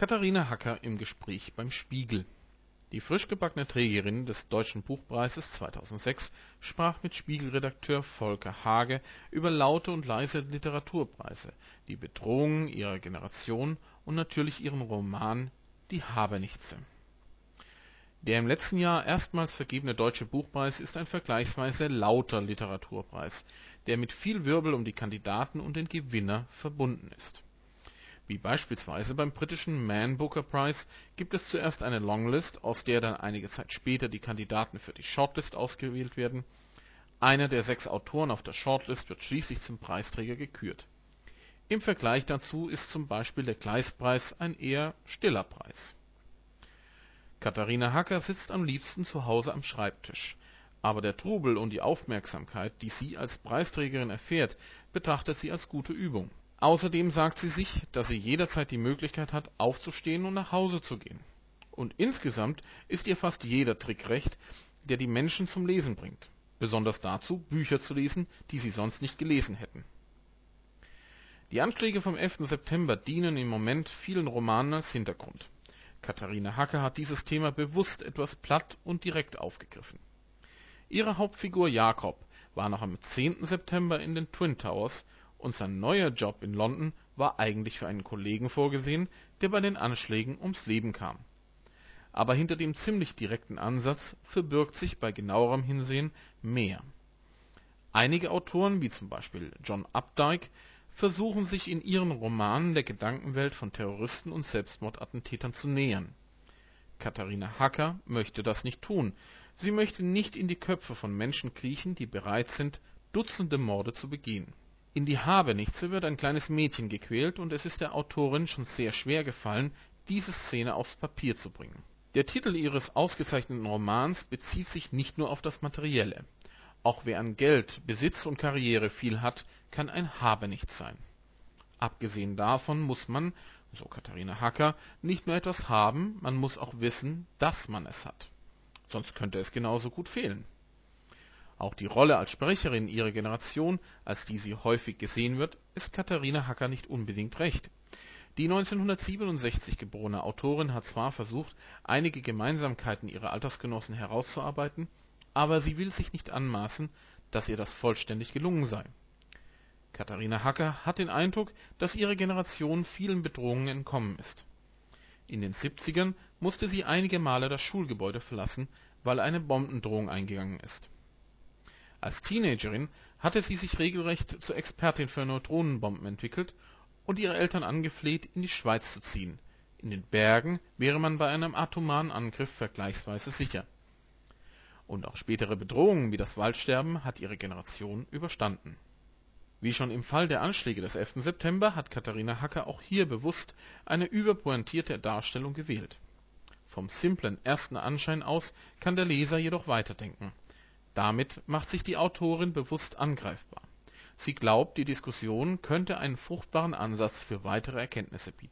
Katharina Hacker im Gespräch beim Spiegel. Die frisch gebackene Trägerin des Deutschen Buchpreises 2006 sprach mit Spiegelredakteur Volker Hage über laute und leise Literaturpreise, die Bedrohungen ihrer Generation und natürlich ihren Roman Die Habenichtse. Der im letzten Jahr erstmals vergebene Deutsche Buchpreis ist ein vergleichsweise lauter Literaturpreis, der mit viel Wirbel um die Kandidaten und den Gewinner verbunden ist wie beispielsweise beim britischen Man Booker Prize gibt es zuerst eine Longlist, aus der dann einige Zeit später die Kandidaten für die Shortlist ausgewählt werden. Einer der sechs Autoren auf der Shortlist wird schließlich zum Preisträger gekürt. Im Vergleich dazu ist zum Beispiel der Kleistpreis ein eher stiller Preis. Katharina Hacker sitzt am liebsten zu Hause am Schreibtisch. Aber der Trubel und die Aufmerksamkeit, die sie als Preisträgerin erfährt, betrachtet sie als gute Übung Außerdem sagt sie sich, dass sie jederzeit die Möglichkeit hat, aufzustehen und nach Hause zu gehen. Und insgesamt ist ihr fast jeder Trick recht, der die Menschen zum Lesen bringt. Besonders dazu, Bücher zu lesen, die sie sonst nicht gelesen hätten. Die Anschläge vom 11. September dienen im Moment vielen Romanen als Hintergrund. Katharina Hacke hat dieses Thema bewusst etwas platt und direkt aufgegriffen. Ihre Hauptfigur Jakob war noch am 10. September in den Twin Towers und sein neuer Job in London war eigentlich für einen Kollegen vorgesehen, der bei den Anschlägen ums Leben kam. Aber hinter dem ziemlich direkten Ansatz verbirgt sich bei genauerem Hinsehen mehr. Einige Autoren, wie zum Beispiel John Updike, versuchen sich in ihren Romanen der Gedankenwelt von Terroristen und Selbstmordattentätern zu nähern. Katharina Hacker möchte das nicht tun. Sie möchte nicht in die Köpfe von Menschen kriechen, die bereit sind, Dutzende Morde zu begehen in die Habenichtse wird ein kleines Mädchen gequält und es ist der Autorin schon sehr schwer gefallen, diese Szene aufs Papier zu bringen. Der Titel ihres ausgezeichneten Romans bezieht sich nicht nur auf das Materielle. Auch wer an Geld, Besitz und Karriere viel hat, kann ein Habenichts sein. Abgesehen davon muss man, so Katharina Hacker, nicht nur etwas haben, man muss auch wissen, dass man es hat. Sonst könnte es genauso gut fehlen auch die Rolle als Sprecherin ihrer Generation, als die sie häufig gesehen wird, ist Katharina Hacker nicht unbedingt recht. Die 1967 geborene Autorin hat zwar versucht, einige Gemeinsamkeiten ihrer Altersgenossen herauszuarbeiten, aber sie will sich nicht anmaßen, dass ihr das vollständig gelungen sei. Katharina Hacker hat den Eindruck, dass ihre Generation vielen Bedrohungen entkommen ist. In den 70ern musste sie einige Male das Schulgebäude verlassen, weil eine Bombendrohung eingegangen ist als Teenagerin hatte sie sich regelrecht zur Expertin für Neutronenbomben entwickelt und ihre Eltern angefleht, in die Schweiz zu ziehen. In den Bergen wäre man bei einem atomaren Angriff vergleichsweise sicher. Und auch spätere Bedrohungen wie das Waldsterben hat ihre Generation überstanden. Wie schon im Fall der Anschläge des 11. September hat Katharina Hacker auch hier bewusst eine überpointierte Darstellung gewählt. Vom simplen ersten Anschein aus kann der Leser jedoch weiterdenken damit macht sich die Autorin bewusst angreifbar. Sie glaubt, die Diskussion könnte einen fruchtbaren Ansatz für weitere Erkenntnisse bieten